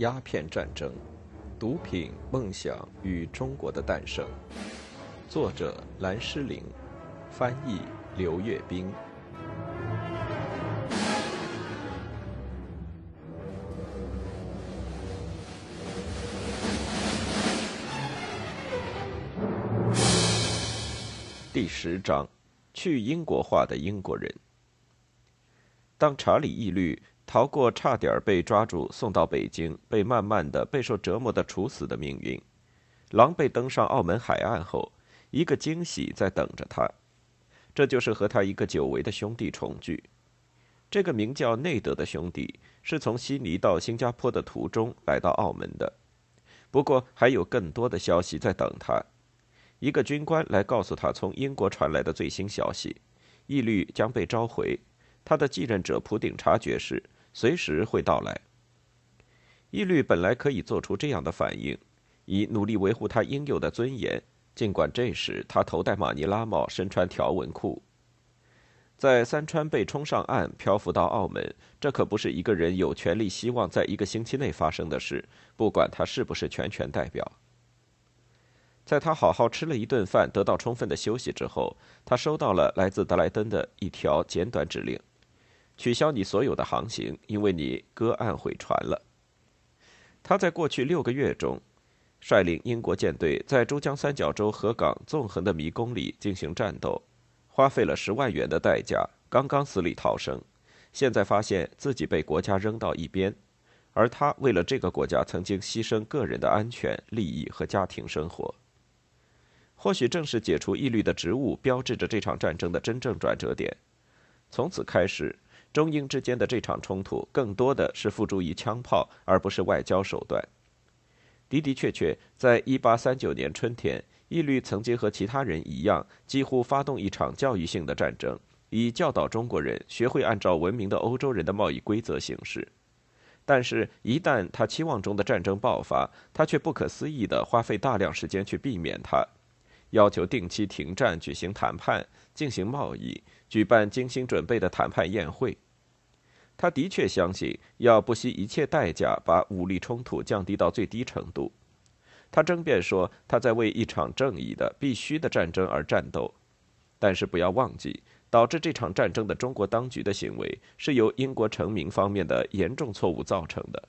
鸦片战争、毒品、梦想与中国的诞生。作者：蓝诗玲，翻译：刘月冰。第十章：去英国化的英国人。当查理义律。逃过差点被抓住送到北京，被慢慢的备受折磨的处死的命运，狼狈登上澳门海岸后，一个惊喜在等着他，这就是和他一个久违的兄弟重聚。这个名叫内德的兄弟是从悉尼到新加坡的途中来到澳门的，不过还有更多的消息在等他。一个军官来告诉他从英国传来的最新消息：义律将被召回，他的继任者普顶察爵士。随时会到来。伊律本来可以做出这样的反应，以努力维护他应有的尊严。尽管这时他头戴马尼拉帽，身穿条纹裤，在三川被冲上岸，漂浮到澳门，这可不是一个人有权利希望在一个星期内发生的事，不管他是不是全权代表。在他好好吃了一顿饭，得到充分的休息之后，他收到了来自德莱登的一条简短指令。取消你所有的航行，因为你割岸毁船了。他在过去六个月中，率领英国舰队在珠江三角洲河港纵横的迷宫里进行战斗，花费了十万元的代价，刚刚死里逃生。现在发现自己被国家扔到一边，而他为了这个国家曾经牺牲个人的安全、利益和家庭生活。或许正是解除义律的职务，标志着这场战争的真正转折点。从此开始。中英之间的这场冲突更多的是付诸于枪炮，而不是外交手段。的的确确，在一八三九年春天，义律曾经和其他人一样，几乎发动一场教育性的战争，以教导中国人学会按照文明的欧洲人的贸易规则行事。但是，一旦他期望中的战争爆发，他却不可思议地花费大量时间去避免它，要求定期停战，举行谈判，进行贸易。举办精心准备的谈判宴会，他的确相信要不惜一切代价把武力冲突降低到最低程度。他争辩说他在为一场正义的、必须的战争而战斗，但是不要忘记，导致这场战争的中国当局的行为是由英国臣民方面的严重错误造成的。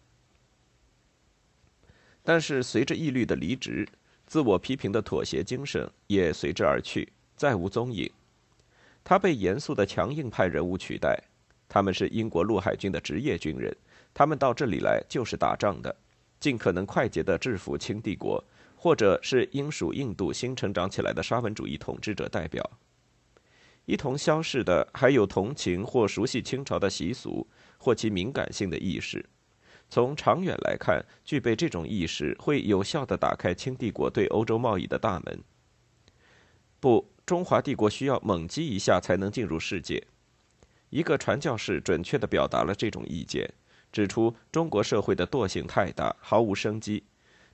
但是随着义律的离职，自我批评的妥协精神也随之而去，再无踪影。他被严肃的强硬派人物取代，他们是英国陆海军的职业军人，他们到这里来就是打仗的，尽可能快捷地制服清帝国，或者是英属印度新成长起来的沙文主义统治者代表。一同消逝的还有同情或熟悉清朝的习俗或其敏感性的意识。从长远来看，具备这种意识会有效地打开清帝国对欧洲贸易的大门。不。中华帝国需要猛击一下才能进入世界。一个传教士准确地表达了这种意见，指出中国社会的惰性太大，毫无生机。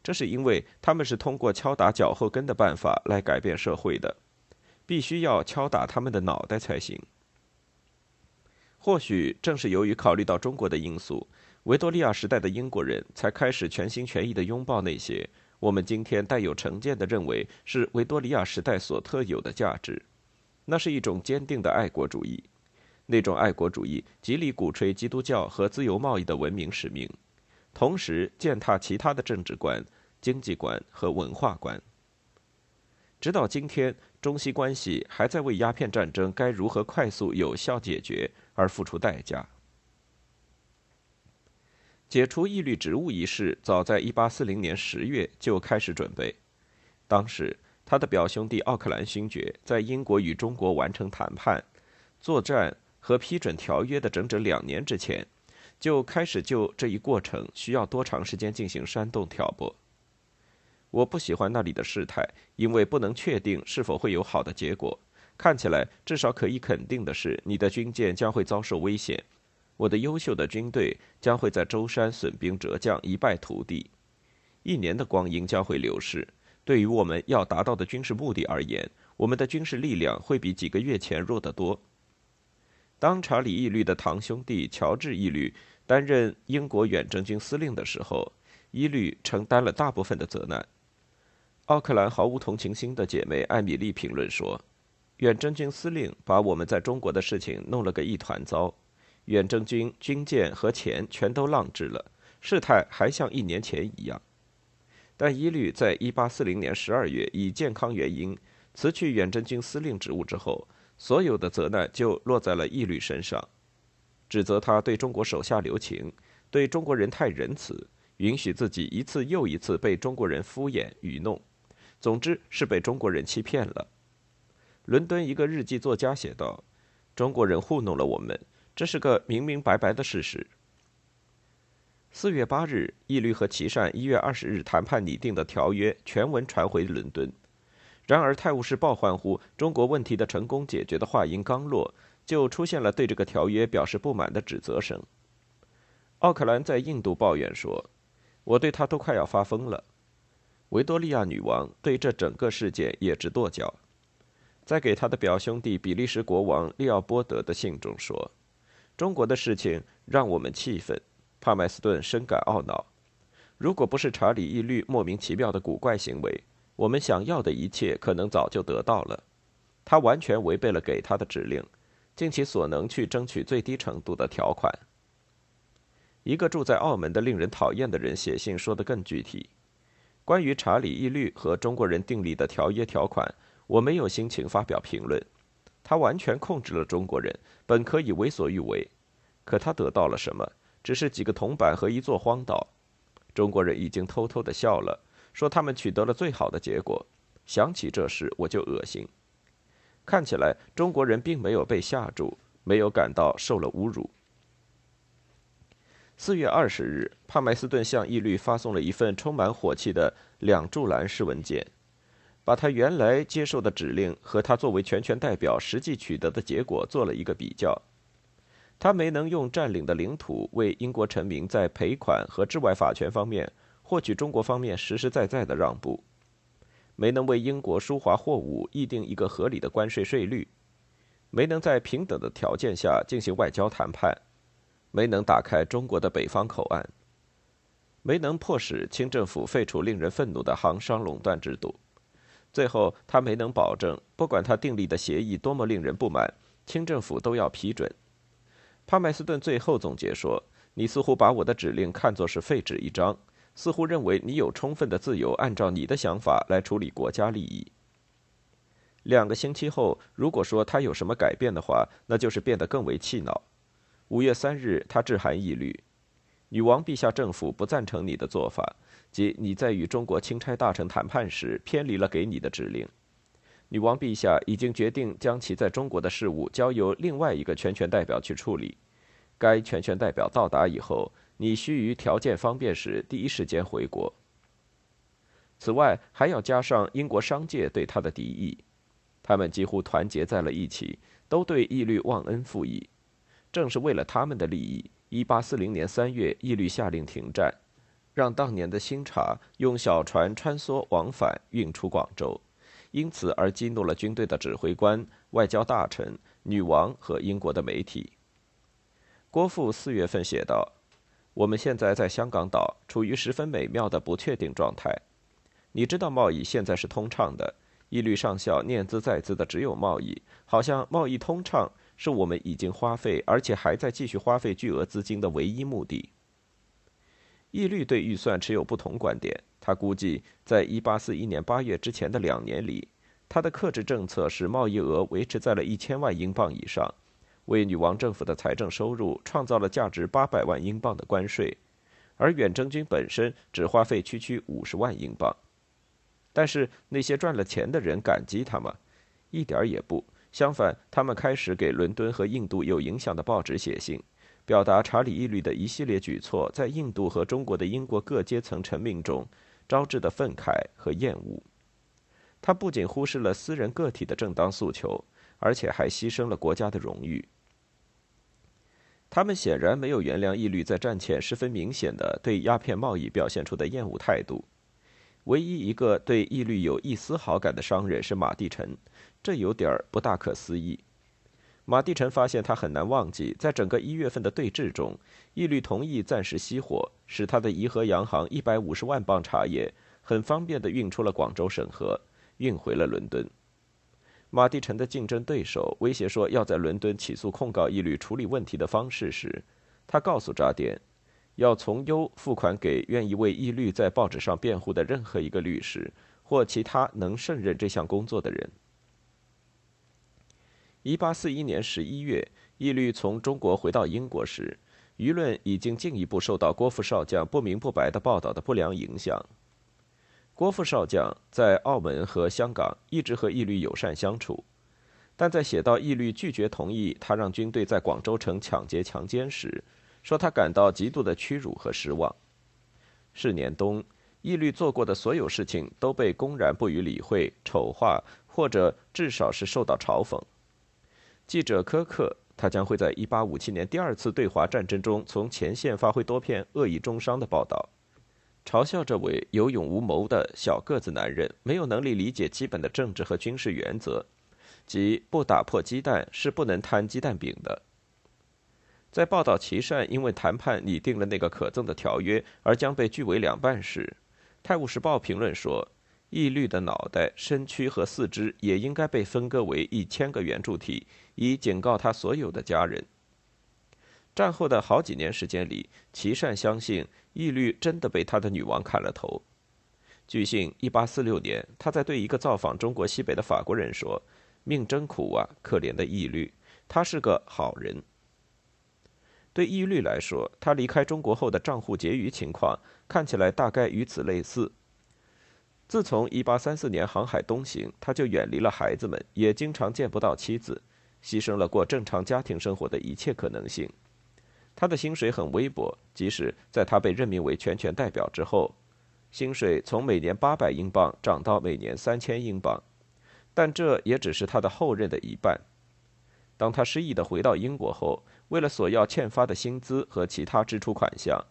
这是因为他们是通过敲打脚后跟的办法来改变社会的，必须要敲打他们的脑袋才行。或许正是由于考虑到中国的因素，维多利亚时代的英国人才开始全心全意地拥抱那些。我们今天带有成见的认为是维多利亚时代所特有的价值，那是一种坚定的爱国主义。那种爱国主义极力鼓吹基督教和自由贸易的文明使命，同时践踏其他的政治观、经济观和文化观。直到今天，中西关系还在为鸦片战争该如何快速有效解决而付出代价。解除义律职务一事，早在1840年10月就开始准备。当时，他的表兄弟奥克兰勋爵在英国与中国完成谈判、作战和批准条约的整整两年之前，就开始就这一过程需要多长时间进行煽动挑拨。我不喜欢那里的事态，因为不能确定是否会有好的结果。看起来，至少可以肯定的是，你的军舰将会遭受危险。我的优秀的军队将会在舟山损兵折将，一败涂地。一年的光阴将会流逝。对于我们要达到的军事目的而言，我们的军事力量会比几个月前弱得多。当查理义律的堂兄弟乔治义律担任英国远征军司令的时候，伊律承担了大部分的责难。奥克兰毫无同情心的姐妹艾米丽评论说：“远征军司令把我们在中国的事情弄了个一团糟，远征军军舰和钱全都浪掷了，事态还像一年前一样。”但伊律在1840年12月以健康原因辞去远征军司令职务之后，所有的责难就落在了伊律身上，指责他对中国手下留情，对中国人太仁慈，允许自己一次又一次被中国人敷衍愚弄。总之是被中国人欺骗了。伦敦一个日记作家写道：“中国人糊弄了我们，这是个明明白白的事实。”四月八日，义律和琦善一月二十日谈判拟定的条约全文传回伦敦。然而，《泰晤士报》欢呼中国问题的成功解决的话音刚落，就出现了对这个条约表示不满的指责声。奥克兰在印度抱怨说：“我对他都快要发疯了。”维多利亚女王对这整个事件也直跺脚，在给他的表兄弟比利时国王利奥波德的信中说：“中国的事情让我们气愤，帕麦斯顿深感懊恼。如果不是查理义律莫名其妙的古怪行为，我们想要的一切可能早就得到了。他完全违背了给他的指令，尽其所能去争取最低程度的条款。”一个住在澳门的令人讨厌的人写信说得更具体。关于查理义律和中国人订立的条约条款，我没有心情发表评论。他完全控制了中国人，本可以为所欲为。可他得到了什么？只是几个铜板和一座荒岛。中国人已经偷偷的笑了，说他们取得了最好的结果。想起这事，我就恶心。看起来中国人并没有被吓住，没有感到受了侮辱。四月二十日，帕麦斯顿向义律发送了一份充满火气的两柱栏式文件，把他原来接受的指令和他作为全权代表实际取得的结果做了一个比较。他没能用占领的领土为英国臣民在赔款和治外法权方面获取中国方面实实在在的让步，没能为英国输华货物议定一个合理的关税税率，没能在平等的条件下进行外交谈判。没能打开中国的北方口岸，没能迫使清政府废除令人愤怒的行商垄断制度，最后他没能保证，不管他订立的协议多么令人不满，清政府都要批准。帕麦斯顿最后总结说：“你似乎把我的指令看作是废纸一张，似乎认为你有充分的自由按照你的想法来处理国家利益。”两个星期后，如果说他有什么改变的话，那就是变得更为气恼。五月三日，他致函义律：“女王陛下政府不赞成你的做法，即你在与中国钦差大臣谈判时偏离了给你的指令。女王陛下已经决定将其在中国的事务交由另外一个全权代表去处理。该全权代表到达以后，你需于条件方便时第一时间回国。此外，还要加上英国商界对他的敌意，他们几乎团结在了一起，都对义律忘恩负义。”正是为了他们的利益，1840年3月，义律下令停战，让当年的新茶用小船穿梭往返运出广州，因此而激怒了军队的指挥官、外交大臣、女王和英国的媒体。郭富四月份写道：“我们现在在香港岛处于十分美妙的不确定状态。你知道贸易现在是通畅的，义律上校念兹在兹的只有贸易，好像贸易通畅。”是我们已经花费，而且还在继续花费巨额资金的唯一目的。义律对预算持有不同观点。他估计，在1841年8月之前的两年里，他的克制政策使贸易额维持在了一千万英镑以上，为女王政府的财政收入创造了价值800万英镑的关税，而远征军本身只花费区区50万英镑。但是那些赚了钱的人感激他吗？一点也不。相反，他们开始给伦敦和印度有影响的报纸写信，表达查理义律的一系列举措在印度和中国的英国各阶层臣民中招致的愤慨和厌恶。他不仅忽视了私人个体的正当诉求，而且还牺牲了国家的荣誉。他们显然没有原谅义律在战前十分明显的对鸦片贸易表现出的厌恶态度。唯一一个对义律有一丝好感的商人是马蒂臣。这有点不大可思议。马地臣发现他很难忘记，在整个一月份的对峙中，义律同意暂时熄火，使他的怡和洋行一百五十万磅茶叶很方便地运出了广州审核，运回了伦敦。马地臣的竞争对手威胁说要在伦敦起诉控告义律处理问题的方式时，他告诉扎甸，要从优付款给愿意为义律在报纸上辩护的任何一个律师或其他能胜任这项工作的人。一八四一年十一月，义律从中国回到英国时，舆论已经进一步受到郭副少将不明不白的报道的不良影响。郭副少将在澳门和香港一直和义律友善相处，但在写到义律拒绝同意他让军队在广州城抢劫强奸时，说他感到极度的屈辱和失望。是年冬，义律做过的所有事情都被公然不予理会、丑化，或者至少是受到嘲讽。记者苛刻，他将会在1857年第二次对华战争中从前线发挥多篇恶意中伤的报道。嘲笑这位有勇无谋的小个子男人没有能力理解基本的政治和军事原则，即不打破鸡蛋是不能摊鸡蛋饼的。在报道琦善因为谈判拟定了那个可憎的条约而将被锯为两半时，《泰晤士报》评论说：“义律的脑袋、身躯和四肢也应该被分割为一千个圆柱体，以警告他所有的家人。”战后的好几年时间里，琦善相信。义律真的被他的女王砍了头。据信，1846年，他在对一个造访中国西北的法国人说：“命真苦啊，可怜的义律，他是个好人。”对义律来说，他离开中国后的账户结余情况看起来大概与此类似。自从1834年航海东行，他就远离了孩子们，也经常见不到妻子，牺牲了过正常家庭生活的一切可能性。他的薪水很微薄，即使在他被任命为全权代表之后，薪水从每年八百英镑涨到每年三千英镑，但这也只是他的后任的一半。当他失意地回到英国后，为了索要欠发的薪资和其他支出款项，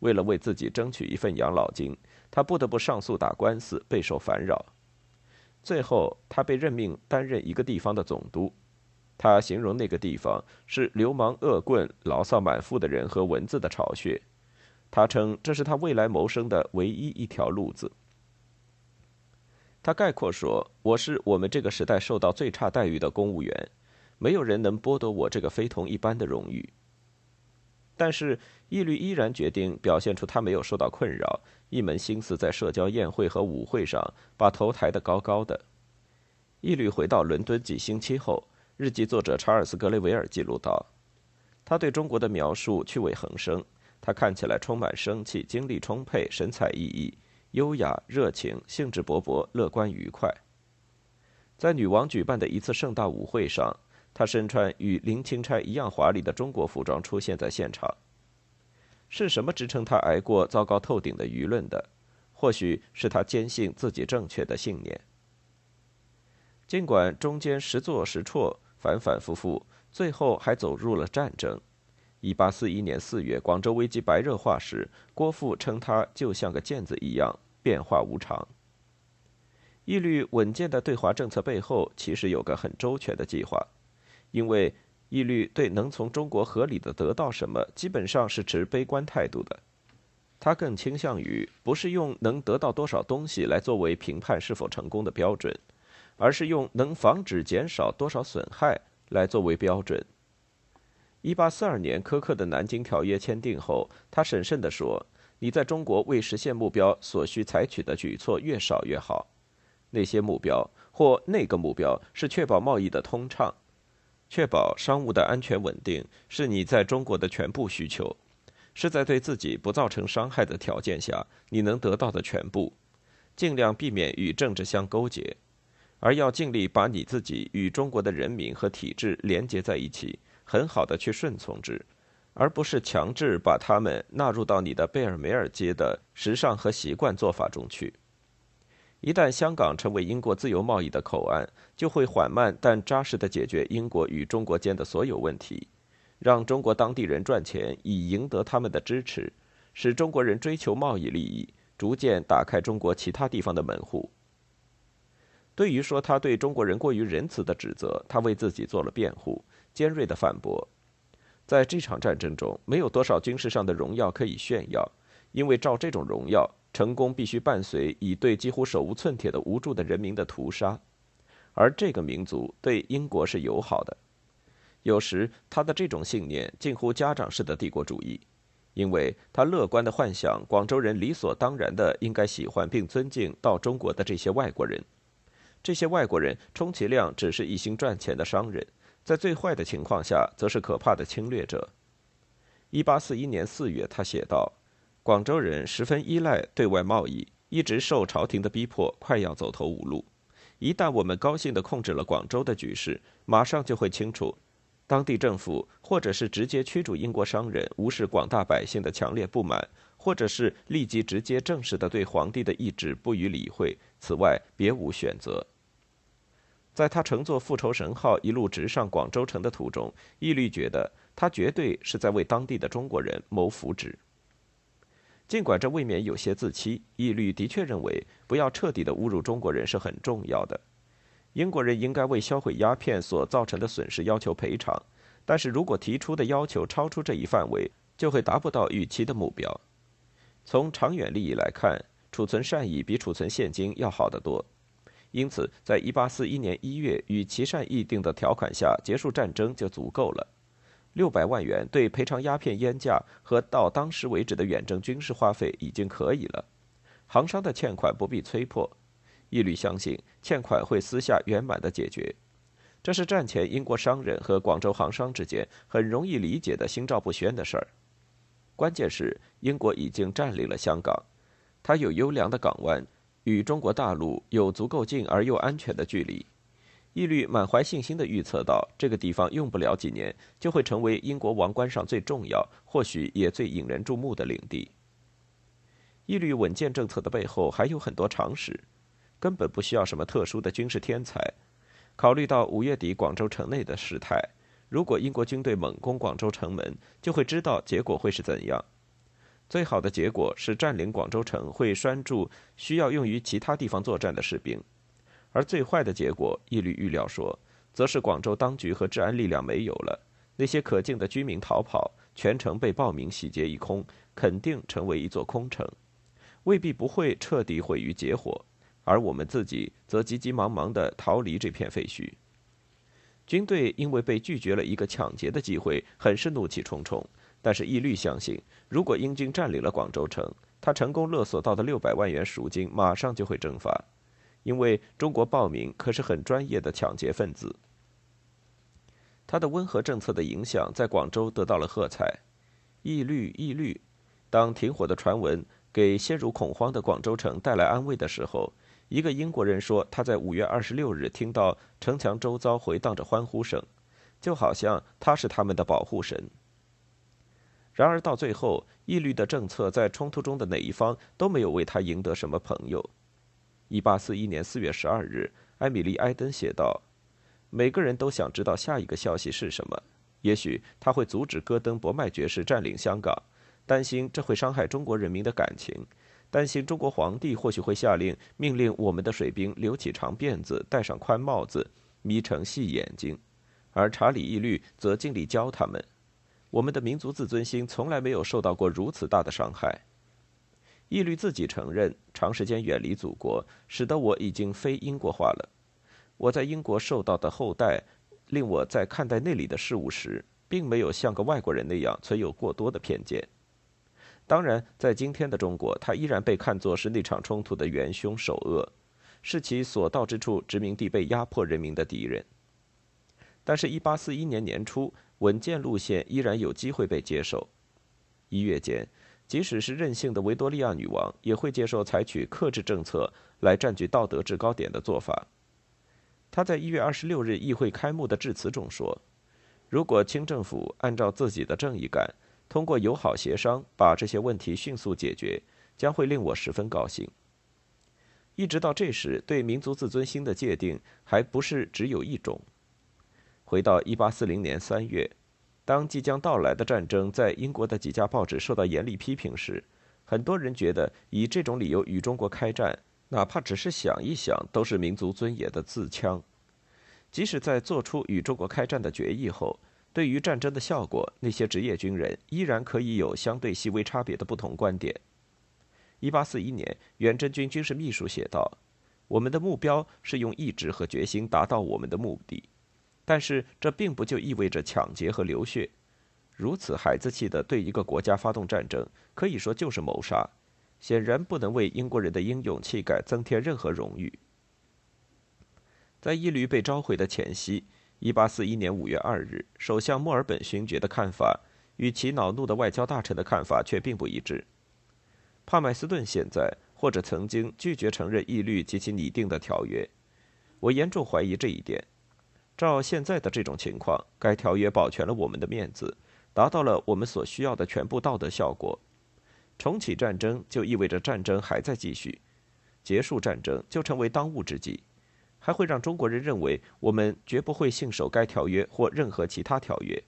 为了为自己争取一份养老金，他不得不上诉打官司，备受烦扰。最后，他被任命担任一个地方的总督。他形容那个地方是流氓、恶棍、牢骚满腹的人和蚊子的巢穴。他称这是他未来谋生的唯一一条路子。他概括说：“我是我们这个时代受到最差待遇的公务员，没有人能剥夺我这个非同一般的荣誉。”但是，义律依然决定表现出他没有受到困扰，一门心思在社交宴会和舞会上把头抬得高高的。一律回到伦敦几星期后。日记作者查尔斯·格雷维尔记录道：“他对中国的描述趣味横生。他看起来充满生气，精力充沛，神采奕奕，优雅、热情，兴致勃勃，乐观愉快。在女王举办的一次盛大舞会上，他身穿与林钦差一样华丽的中国服装出现在现场。是什么支撑他挨过糟糕透顶的舆论的？或许是他坚信自己正确的信念。尽管中间时做时错。”反反复复，最后还走入了战争。一八四一年四月，广州危机白热化时，郭富称他就像个毽子一样，变化无常。一律稳健的对华政策背后，其实有个很周全的计划，因为义律对能从中国合理的得到什么，基本上是持悲观态度的。他更倾向于不是用能得到多少东西来作为评判是否成功的标准。而是用能防止减少多少损害来作为标准。一八四二年苛刻的南京条约签订后，他审慎地说：“你在中国为实现目标所需采取的举措越少越好。那些目标或那个目标是确保贸易的通畅，确保商务的安全稳定，是你在中国的全部需求，是在对自己不造成伤害的条件下你能得到的全部，尽量避免与政治相勾结。”而要尽力把你自己与中国的人民和体制连接在一起，很好的去顺从之，而不是强制把他们纳入到你的贝尔梅尔街的时尚和习惯做法中去。一旦香港成为英国自由贸易的口岸，就会缓慢但扎实的解决英国与中国间的所有问题，让中国当地人赚钱以赢得他们的支持，使中国人追求贸易利益，逐渐打开中国其他地方的门户。对于说他对中国人过于仁慈的指责，他为自己做了辩护，尖锐地反驳：“在这场战争中，没有多少军事上的荣耀可以炫耀，因为照这种荣耀，成功必须伴随以对几乎手无寸铁的无助的人民的屠杀，而这个民族对英国是友好的。有时，他的这种信念近乎家长式的帝国主义。”因为他乐观的幻想广州人理所当然的应该喜欢并尊敬到中国的这些外国人，这些外国人充其量只是一心赚钱的商人，在最坏的情况下，则是可怕的侵略者。一八四一年四月，他写道：“广州人十分依赖对外贸易，一直受朝廷的逼迫，快要走投无路。一旦我们高兴地控制了广州的局势，马上就会清楚。”当地政府，或者是直接驱逐英国商人，无视广大百姓的强烈不满，或者是立即直接正式的对皇帝的意志不予理会，此外别无选择。在他乘坐复仇神号一路直上广州城的途中，义律觉得他绝对是在为当地的中国人谋福祉。尽管这未免有些自欺，义律的确认为不要彻底的侮辱中国人是很重要的。英国人应该为销毁鸦片所造成的损失要求赔偿，但是如果提出的要求超出这一范围，就会达不到预期的目标。从长远利益来看，储存善意比储存现金要好得多。因此，在1841年1月与琦善议定的条款下，结束战争就足够了。六百万元对赔偿鸦片烟价和到当时为止的远征军事花费已经可以了。行商的欠款不必催迫。一律相信欠款会私下圆满的解决，这是战前英国商人和广州行商之间很容易理解的心照不宣的事儿。关键是英国已经占领了香港，它有优良的港湾，与中国大陆有足够近而又安全的距离。义律满怀信心地预测到，这个地方用不了几年就会成为英国王冠上最重要，或许也最引人注目的领地。义律稳健政策的背后还有很多常识。根本不需要什么特殊的军事天才。考虑到五月底广州城内的事态，如果英国军队猛攻广州城门，就会知道结果会是怎样。最好的结果是占领广州城会拴住需要用于其他地方作战的士兵，而最坏的结果，一律预料说，则是广州当局和治安力量没有了，那些可敬的居民逃跑，全城被暴民洗劫一空，肯定成为一座空城，未必不会彻底毁于结火。而我们自己则急急忙忙地逃离这片废墟。军队因为被拒绝了一个抢劫的机会，很是怒气冲冲。但是义律相信，如果英军占领了广州城，他成功勒索到的六百万元赎金马上就会蒸发，因为中国暴民可是很专业的抢劫分子。他的温和政策的影响在广州得到了喝彩。义律，义律，当停火的传闻给陷入恐慌的广州城带来安慰的时候。一个英国人说，他在五月二十六日听到城墙周遭回荡着欢呼声，就好像他是他们的保护神。然而到最后，义律的政策在冲突中的哪一方都没有为他赢得什么朋友。一八四一年四月十二日，艾米丽·埃登写道：“每个人都想知道下一个消息是什么。也许他会阻止戈登·伯麦爵士占领香港，担心这会伤害中国人民的感情。”担心中国皇帝或许会下令命令我们的水兵留起长辫子，戴上宽帽子，眯成细眼睛，而查理义律则尽力教他们。我们的民族自尊心从来没有受到过如此大的伤害。义律自己承认，长时间远离祖国，使得我已经非英国化了。我在英国受到的后代，令我在看待那里的事物时，并没有像个外国人那样存有过多的偏见。当然，在今天的中国，他依然被看作是那场冲突的元凶首恶，是其所到之处殖民地被压迫人民的敌人。但是，1841年年初，稳健路线依然有机会被接受。一月间，即使是任性的维多利亚女王，也会接受采取克制政策来占据道德制高点的做法。她在1月26日议会开幕的致辞中说：“如果清政府按照自己的正义感，”通过友好协商把这些问题迅速解决，将会令我十分高兴。一直到这时，对民族自尊心的界定还不是只有一种。回到1840年3月，当即将到来的战争在英国的几家报纸受到严厉批评时，很多人觉得以这种理由与中国开战，哪怕只是想一想，都是民族尊严的自戕。即使在做出与中国开战的决议后，对于战争的效果，那些职业军人依然可以有相对细微差别的不同观点。一八四一年，远征军军事秘书写道：“我们的目标是用意志和决心达到我们的目的，但是这并不就意味着抢劫和流血。如此孩子气的对一个国家发动战争，可以说就是谋杀，显然不能为英国人的英勇气概增添任何荣誉。”在义律被召回的前夕，一八四一年五月二日，首相墨尔本勋爵的看法与其恼怒的外交大臣的看法却并不一致。帕麦斯顿现在或者曾经拒绝承认义律及其拟定的条约，我严重怀疑这一点。照现在的这种情况，该条约保全了我们的面子，达到了我们所需要的全部道德效果。重启战争就意味着战争还在继续，结束战争就成为当务之急，还会让中国人认为我们绝不会信守该条约或任何其他条约。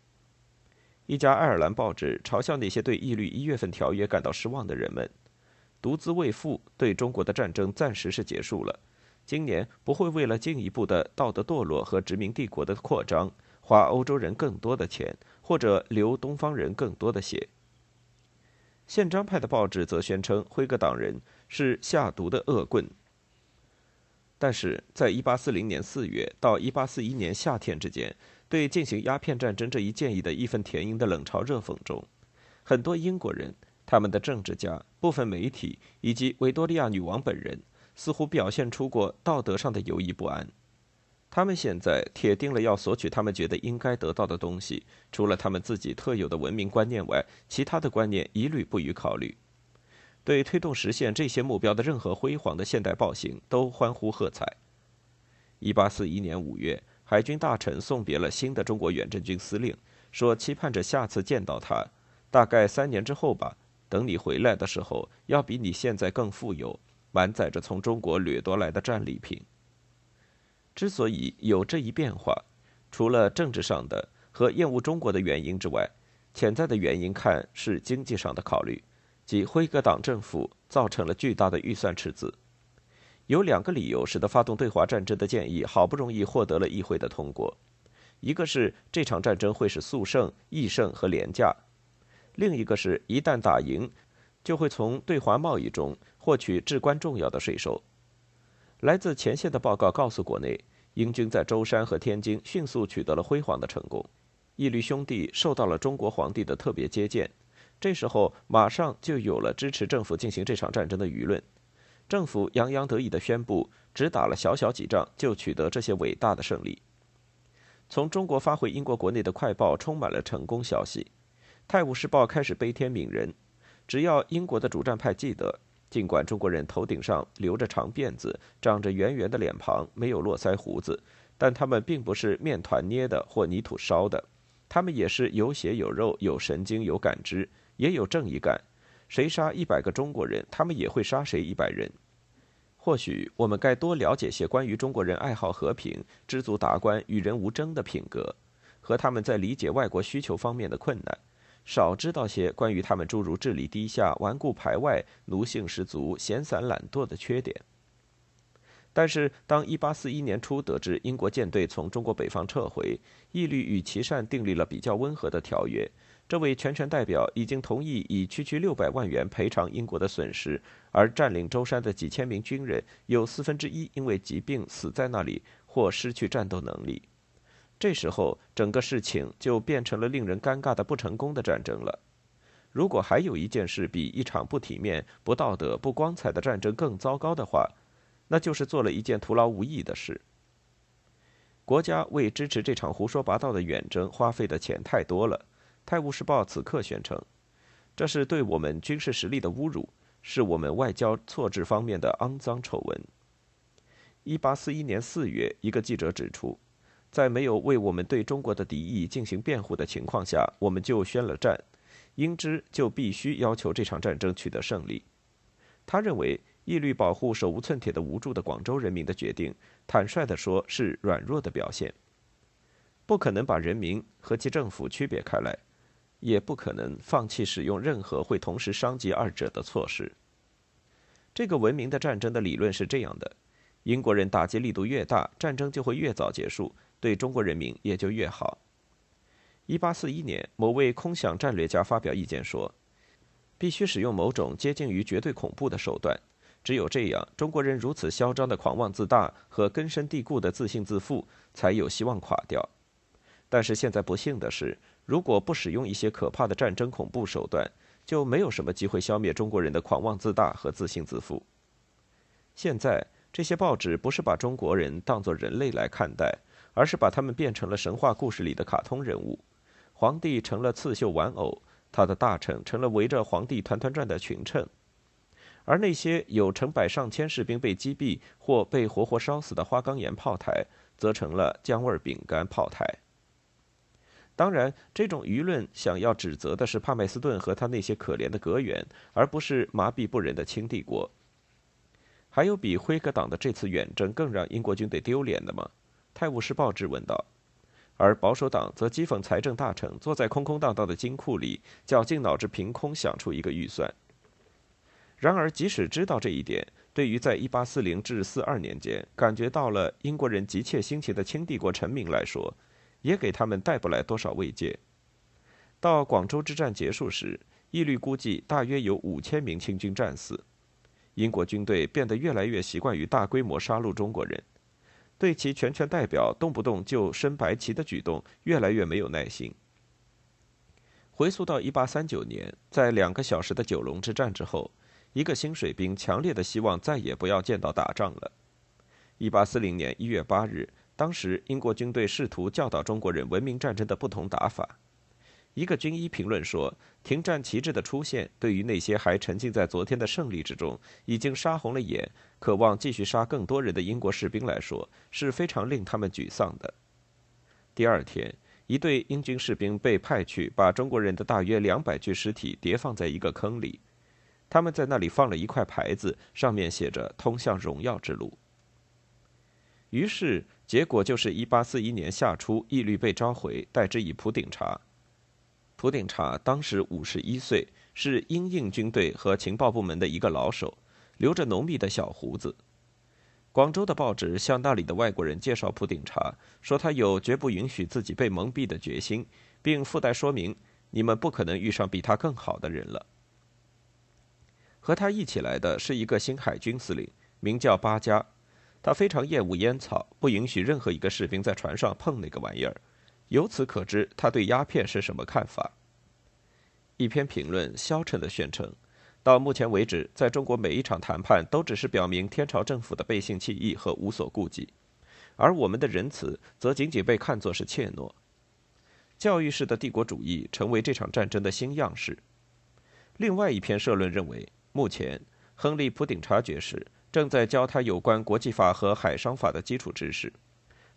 一家爱尔兰报纸嘲笑那些对义律一月份条约感到失望的人们。独自未富，对中国的战争暂时是结束了。今年不会为了进一步的道德堕落和殖民帝国的扩张，花欧洲人更多的钱，或者流东方人更多的血。宪章派的报纸则宣称辉格党人是下毒的恶棍。但是在1840年4月到1841年夏天之间，对进行鸦片战争这一建议的义愤填膺的冷嘲热讽中，很多英国人。他们的政治家、部分媒体以及维多利亚女王本人似乎表现出过道德上的犹疑不安。他们现在铁定了要索取他们觉得应该得到的东西，除了他们自己特有的文明观念外，其他的观念一律不予考虑。对推动实现这些目标的任何辉煌的现代暴行都欢呼喝彩。一八四一年五月，海军大臣送别了新的中国远征军司令，说期盼着下次见到他，大概三年之后吧。等你回来的时候，要比你现在更富有，满载着从中国掠夺来的战利品。之所以有这一变化，除了政治上的和厌恶中国的原因之外，潜在的原因看是经济上的考虑，即辉格党政府造成了巨大的预算赤字。有两个理由使得发动对华战争的建议好不容易获得了议会的通过，一个是这场战争会使速胜、易胜和廉价。另一个是，一旦打赢，就会从对华贸易中获取至关重要的税收。来自前线的报告告诉国内，英军在舟山和天津迅速取得了辉煌的成功。义律兄弟受到了中国皇帝的特别接见，这时候马上就有了支持政府进行这场战争的舆论。政府洋洋得意地宣布，只打了小小几仗就取得这些伟大的胜利。从中国发回英国国内的快报充满了成功消息。《泰晤士报》开始悲天悯人，只要英国的主战派记得，尽管中国人头顶上留着长辫子，长着圆圆的脸庞，没有络腮胡子，但他们并不是面团捏的或泥土烧的，他们也是有血有肉、有神经、有感知，也有正义感。谁杀一百个中国人，他们也会杀谁一百人。或许我们该多了解些关于中国人爱好和平、知足达观、与人无争的品格，和他们在理解外国需求方面的困难。少知道些关于他们诸如智力低下、顽固排外、奴性十足、闲散懒惰的缺点。但是，当1841年初得知英国舰队从中国北方撤回，义律与琦善订立了比较温和的条约，这位全权代表已经同意以区区六百万元赔偿英国的损失，而占领舟山的几千名军人有四分之一因为疾病死在那里或失去战斗能力。这时候，整个事情就变成了令人尴尬的不成功的战争了。如果还有一件事比一场不体面、不道德、不光彩的战争更糟糕的话，那就是做了一件徒劳无益的事。国家为支持这场胡说八道的远征花费的钱太多了，《泰晤士报》此刻宣称，这是对我们军事实力的侮辱，是我们外交错置方面的肮脏丑闻。一八四一年四月，一个记者指出。在没有为我们对中国的敌意进行辩护的情况下，我们就宣了战。英之就必须要求这场战争取得胜利。他认为，义律保护手无寸铁的无助的广州人民的决定，坦率地说是软弱的表现。不可能把人民和其政府区别开来，也不可能放弃使用任何会同时伤及二者的措施。这个文明的战争的理论是这样的：英国人打击力度越大，战争就会越早结束。对中国人民也就越好。1841年，某位空想战略家发表意见说，必须使用某种接近于绝对恐怖的手段。只有这样，中国人如此嚣张的狂妄自大和根深蒂固的自信自负才有希望垮掉。但是现在不幸的是，如果不使用一些可怕的战争恐怖手段，就没有什么机会消灭中国人的狂妄自大和自信自负。现在这些报纸不是把中国人当作人类来看待，而是把他们变成了神话故事里的卡通人物。皇帝成了刺绣玩偶，他的大臣成了围着皇帝团团转的群臣，而那些有成百上千士兵被击毙或被活活烧死的花岗岩炮台，则成了姜味饼干炮台。当然，这种舆论想要指责的是帕麦斯顿和他那些可怜的阁员，而不是麻痹不仁的清帝国。还有比辉格党的这次远征更让英国军队丢脸的吗？泰晤士报质问道。而保守党则讥讽财政大臣坐在空空荡荡的金库里，绞尽脑汁凭空想出一个预算。然而，即使知道这一点，对于在1840至42年间感觉到了英国人急切心情的清帝国臣民来说，也给他们带不来多少慰藉。到广州之战结束时，义律估计大约有五千名清军战死。英国军队变得越来越习惯于大规模杀戮中国人，对其全权代表动不动就升白旗的举动越来越没有耐心。回溯到1839年，在两个小时的九龙之战之后，一个新水兵强烈的希望再也不要见到打仗了。1840年1月8日。当时，英国军队试图教导中国人文明战争的不同打法。一个军医评论说：“停战旗帜的出现，对于那些还沉浸在昨天的胜利之中、已经杀红了眼、渴望继续杀更多人的英国士兵来说，是非常令他们沮丧的。”第二天，一队英军士兵被派去把中国人的大约两百具尸体叠放在一个坑里，他们在那里放了一块牌子，上面写着“通向荣耀之路”。于是，结果就是1841年夏初，义律被召回，代之以普鼎查。普鼎查当时51岁，是英印军队和情报部门的一个老手，留着浓密的小胡子。广州的报纸向那里的外国人介绍普鼎茶，说他有绝不允许自己被蒙蔽的决心，并附带说明：你们不可能遇上比他更好的人了。和他一起来的是一个新海军司令，名叫巴加。他非常厌恶烟草，不允许任何一个士兵在船上碰那个玩意儿。由此可知，他对鸦片是什么看法。一篇评论消沉地宣称：到目前为止，在中国每一场谈判都只是表明天朝政府的背信弃义和无所顾忌，而我们的仁慈则仅仅被看作是怯懦。教育式的帝国主义成为这场战争的新样式。另外一篇社论认为，目前亨利·普鼎查爵士。正在教他有关国际法和海商法的基础知识。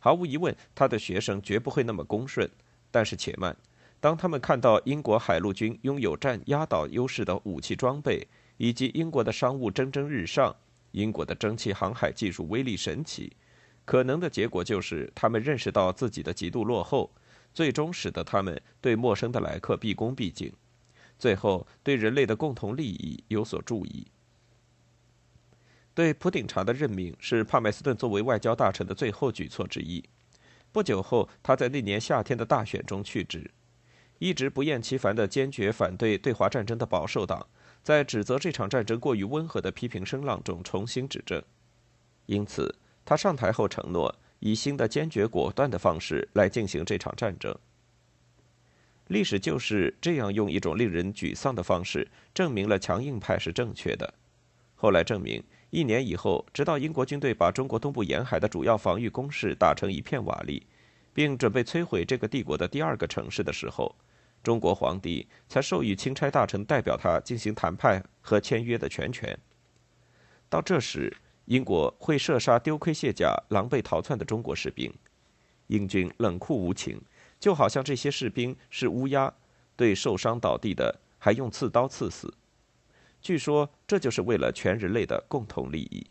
毫无疑问，他的学生绝不会那么恭顺。但是且慢，当他们看到英国海陆军拥有占压倒优势的武器装备，以及英国的商务蒸蒸日上，英国的蒸汽航海技术威力神奇，可能的结果就是他们认识到自己的极度落后，最终使得他们对陌生的来客毕恭毕敬，最后对人类的共同利益有所注意。对普鼎查的任命是帕麦斯顿作为外交大臣的最后举措之一。不久后，他在那年夏天的大选中去职。一直不厌其烦地坚决反对对华战争的保守党，在指责这场战争过于温和的批评声浪中重新执政。因此，他上台后承诺以新的坚决果断的方式来进行这场战争。历史就是这样用一种令人沮丧的方式证明了强硬派是正确的。后来证明。一年以后，直到英国军队把中国东部沿海的主要防御工事打成一片瓦砾，并准备摧毁这个帝国的第二个城市的时候，中国皇帝才授予钦差大臣代表他进行谈判和签约的全权。到这时，英国会射杀丢盔卸甲、狼狈逃窜的中国士兵。英军冷酷无情，就好像这些士兵是乌鸦，对受伤倒地的还用刺刀刺死。据说，这就是为了全人类的共同利益。